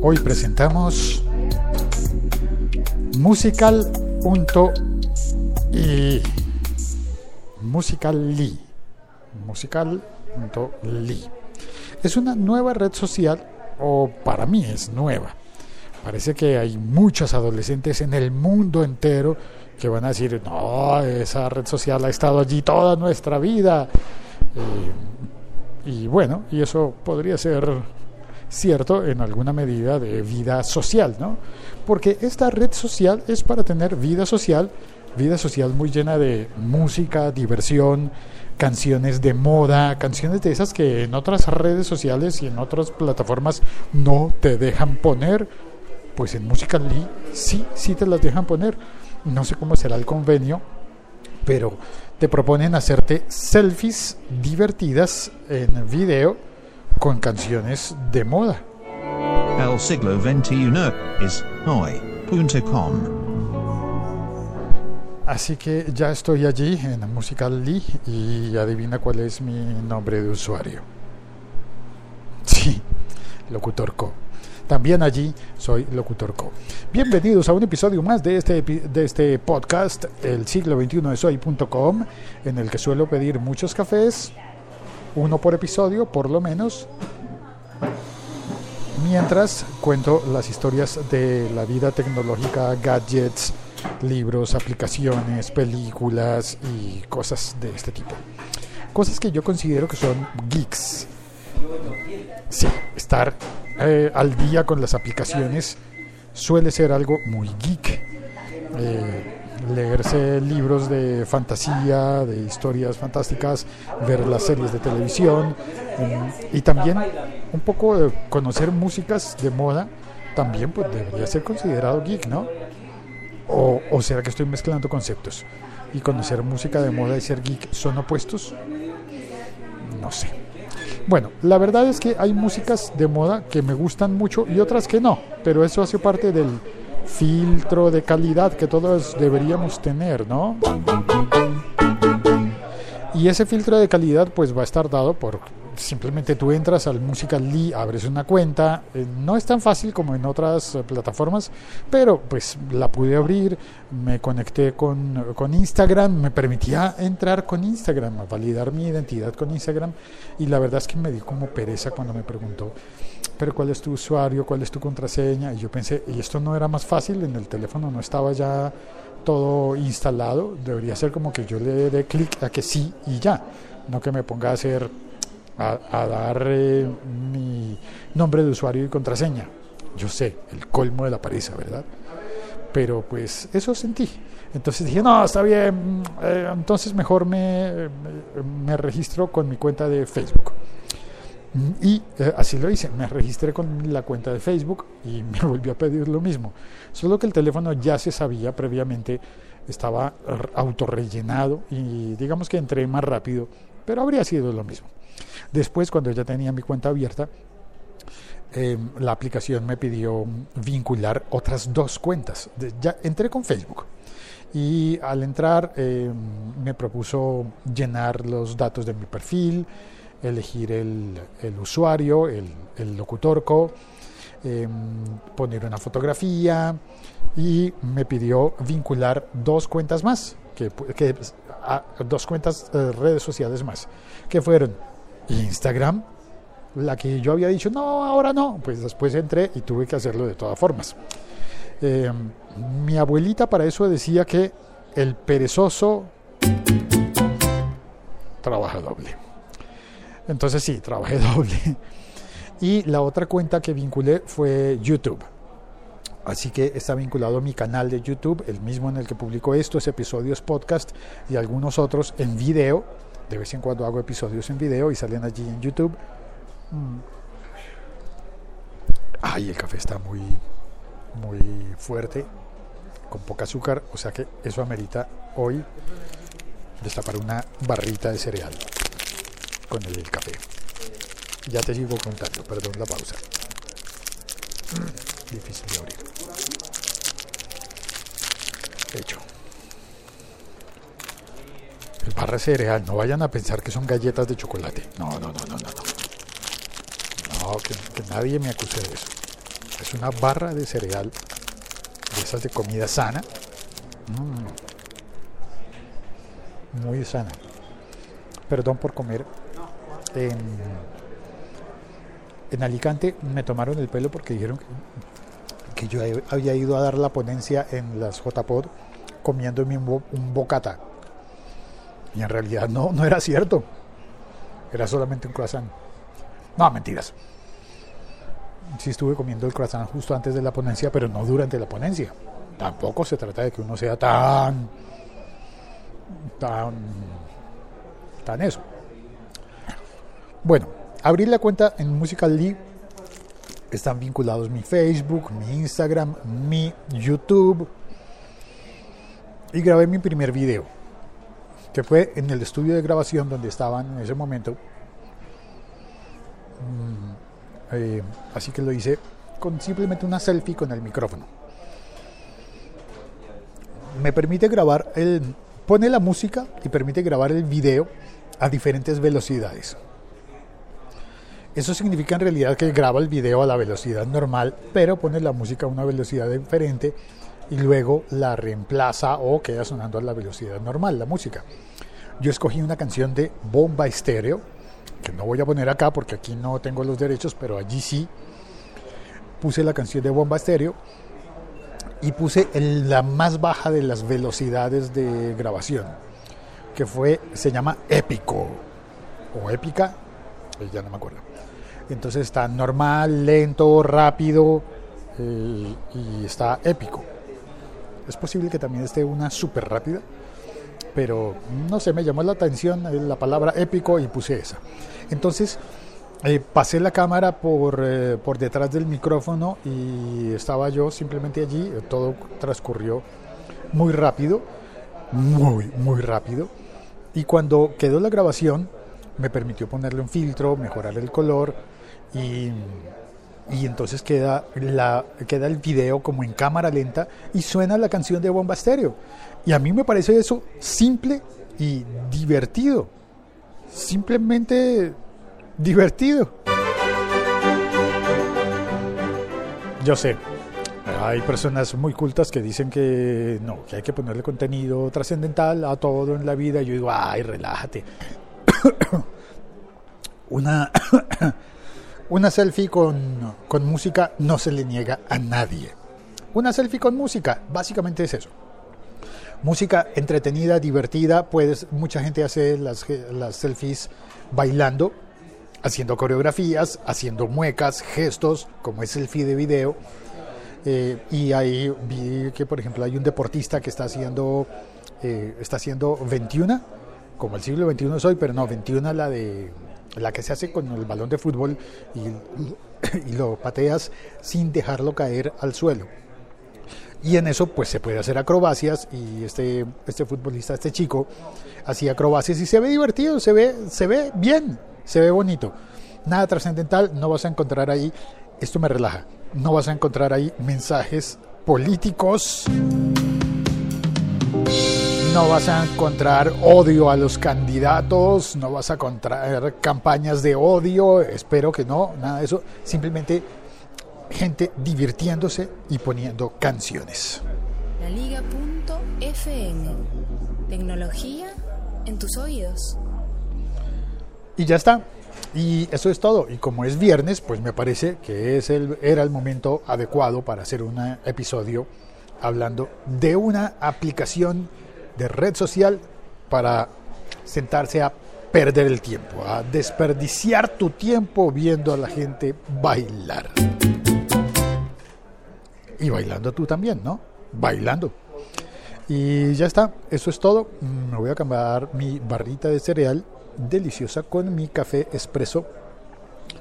Hoy presentamos musical.i musical.ly musical.ly es una nueva red social o para mí es nueva. Parece que hay muchos adolescentes en el mundo entero que van a decir no esa red social ha estado allí toda nuestra vida y bueno y eso podría ser cierto en alguna medida de vida social, ¿no? Porque esta red social es para tener vida social, vida social muy llena de música, diversión, canciones de moda, canciones de esas que en otras redes sociales y en otras plataformas no te dejan poner, pues en Musical.ly sí, sí te las dejan poner. No sé cómo será el convenio, pero te proponen hacerte selfies divertidas en video con canciones de moda. El siglo XXI es hoy.com. Así que ya estoy allí en Musical.ly y adivina cuál es mi nombre de usuario. Sí, Locutor Co. También allí soy Locutor Co. Bienvenidos a un episodio más de este, de este podcast, el siglo XXI es hoy.com, en el que suelo pedir muchos cafés, uno por episodio, por lo menos, mientras cuento las historias de la vida tecnológica, gadgets, libros, aplicaciones, películas y cosas de este tipo. Cosas que yo considero que son geeks. Sí, estar eh, al día con las aplicaciones suele ser algo muy geek. Eh, leerse libros de fantasía, de historias fantásticas, ver las series de televisión mm, y también un poco conocer músicas de moda, también pues debería ser considerado geek, ¿no? O, o será que estoy mezclando conceptos y conocer música de moda y ser geek son opuestos? No sé. Bueno, la verdad es que hay músicas de moda que me gustan mucho y otras que no, pero eso hace parte del, filtro de calidad que todos deberíamos tener, ¿no? Y ese filtro de calidad pues va a estar dado por simplemente tú entras al Musical.ly, abres una cuenta, eh, no es tan fácil como en otras eh, plataformas, pero pues la pude abrir, me conecté con, con Instagram, me permitía entrar con Instagram, validar mi identidad con Instagram y la verdad es que me dio como pereza cuando me preguntó, pero ¿cuál es tu usuario? ¿Cuál es tu contraseña? Y yo pensé, ¿y esto no era más fácil? En el teléfono no estaba ya todo instalado, debería ser como que yo le dé clic a que sí y ya, no que me ponga a hacer a, dar eh, mi nombre de usuario y contraseña. Yo sé, el colmo de la pereza, ¿verdad? Pero pues eso sentí. Entonces dije, no, está bien, eh, entonces mejor me, me, registro con mi cuenta de Facebook. Y eh, así lo hice, me registré con la cuenta de Facebook y me volvió a pedir lo mismo. Solo que el teléfono ya se sabía previamente, estaba autorrellenado y digamos que entré más rápido, pero habría sido lo mismo. Después, cuando ya tenía mi cuenta abierta, em, la aplicación me pidió vincular otras dos cuentas. Ya entré con Facebook y al entrar em, me propuso llenar los datos de mi perfil, elegir el, usuario, el, el locutorco, em, poner una fotografía y me pidió vincular dos cuentas más, que, dos cuentas eh, redes sociales más, que fueron Instagram, la que yo había dicho, no, ahora no, pues después entré y tuve que hacerlo de todas formas. Eh, mi abuelita para eso decía que el perezoso trabaja doble. Entonces sí, trabajé doble. Y la otra cuenta que vinculé fue YouTube. Así que está vinculado a mi canal de YouTube, el mismo en el que publico estos episodios podcast y algunos otros en video de vez en cuando hago episodios en video y salen allí en YouTube. Mm. Ay, el café está muy, muy fuerte, con poca azúcar, o sea que eso amerita hoy destapar una barrita de cereal con el café. Ya te sigo contando, perdón la pausa. Mm, difícil de abrir. Hecho barra cereal, no vayan a pensar que son galletas de chocolate. No, no, no, no, no. No, no que, nadie me acuse de eso. Es una barra de cereal, de esas de comida sana. Mm. Muy sana. Perdón por comer. En, Alicante me tomaron el pelo porque dijeron que, yo había ido a dar la ponencia en las JPod comiéndome un, un bocata. Y en realidad no, no era cierto. Era solamente un croissant. No, mentiras. Sí estuve comiendo el croissant justo antes de la ponencia, pero no durante la ponencia. Tampoco se trata de que uno sea tan... tan... tan eso. Bueno, abrí la cuenta en Musical.ly. Están vinculados mi Facebook, mi Instagram, mi YouTube. Y grabé mi primer video, que fue en el estudio de grabación donde estaban en ese momento. Mm, eh, así que lo hice con simplemente una selfie con el micrófono. Me permite grabar el. Pone la música y permite grabar el video a diferentes velocidades. Eso significa en realidad que graba el video a la velocidad normal, pero pone la música a una velocidad diferente y luego la reemplaza o queda sonando a la velocidad normal, la música. Yo escogí una canción de Bomba Estéreo, que no voy a poner acá porque aquí no tengo los derechos, pero allí sí. Puse la canción de Bomba Estéreo y puse la más baja de las velocidades de grabación, que fue, se llama Épico o Épica, eh, ya no me acuerdo. Entonces está normal, lento, rápido y está épico. Es posible que también esté una súper rápida, pero no sé, me llamó la atención eh, la palabra épico y puse esa. Entonces eh, pasé la cámara por, eh, por detrás del micrófono y estaba yo simplemente allí, todo transcurrió muy rápido, muy, muy rápido. Y cuando quedó la grabación, me permitió ponerle un filtro, mejorar el color y, y entonces queda, la, queda el video como en cámara lenta y suena la canción de Bomba Estéreo. Y a mí me parece eso simple y divertido. Simplemente divertido. Yo sé, hay personas muy cultas que dicen que no, que hay que ponerle contenido trascendental a todo en la vida. Yo digo, ay, relájate. Una, una selfie con, con música no se le niega a nadie. Una selfie con música, básicamente es eso. Música entretenida, divertida, puedes, mucha gente hace las, las selfies bailando, haciendo coreografías, haciendo muecas, gestos, como es selfie de video. Eh, y ahí vi que, por ejemplo, hay un deportista que está haciendo, eh, está haciendo 21, como el siglo XXI es hoy, pero no, 21 la de la que se hace con el balón de fútbol y, y lo pateas sin dejarlo caer al suelo. Y en eso pues se puede hacer acrobacias y este, este futbolista, este chico, hacía acrobacias y se ve divertido, se ve, se ve bien, se ve bonito. Nada trascendental, no vas a encontrar ahí, esto me relaja, no vas a encontrar ahí mensajes políticos, no vas a encontrar odio a los candidatos, no vas a encontrar campañas de odio, espero que no, nada de eso, simplemente gente divirtiéndose y poniendo canciones. La Liga.fm. Tecnología en tus oídos. Y ya está. Y eso es todo. Y como es viernes, pues me parece que es el, era el momento adecuado para hacer un episodio hablando de una aplicación de red social para sentarse a perder el tiempo, a desperdiciar tu tiempo viendo a la gente bailar. Y bailando tú también, ¿no? Bailando. Y ya está, eso es todo. Me voy a cambiar mi barrita de cereal deliciosa con mi café expreso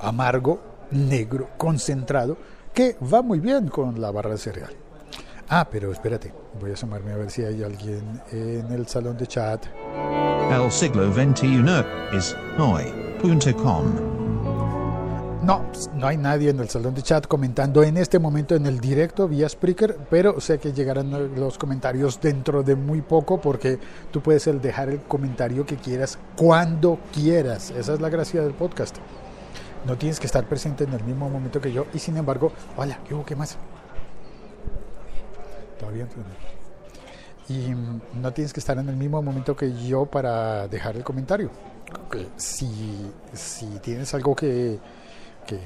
amargo, negro, concentrado, que va muy bien con la barra de cereal. Ah, pero espérate, voy a asomarme a ver si hay alguien en el salón de chat. El siglo XXI es hoy.com. No, no hay nadie en el salón de chat comentando en este momento en el directo vía Spreaker, pero sé que llegarán los comentarios dentro de muy poco porque tú puedes dejar el comentario que quieras cuando quieras. Esa es la gracia del podcast. No tienes que estar presente en el mismo momento que yo y sin embargo, hola, ¿qué hubo? ¿Qué más? Todavía no. Y no tienes que estar en el mismo momento que yo para dejar el comentario. Si, si tienes algo que, que,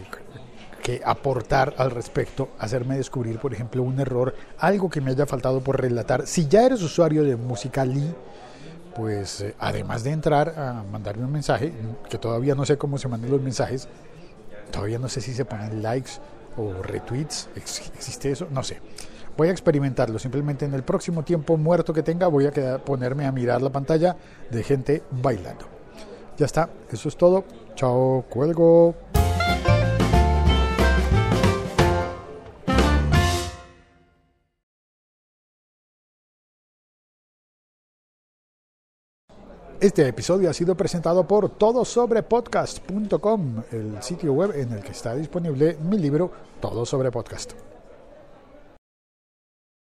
que aportar al respecto, hacerme descubrir, por ejemplo, un error, algo que me haya faltado por relatar. Si ya eres usuario de Musical.ly, pues eh, además de entrar a mandarme un mensaje, que todavía no sé cómo se mandan los mensajes, todavía no sé si se ponen likes o retweets, existe eso, no sé. Voy a experimentarlo, simplemente en el próximo tiempo muerto que tenga voy a ponerme a mirar la pantalla de gente bailando. Ya está, eso es todo. Chao, cuelgo. Este episodio ha sido presentado por todosobrepodcast.com, el sitio web en el que está disponible mi libro Todo sobre Podcast.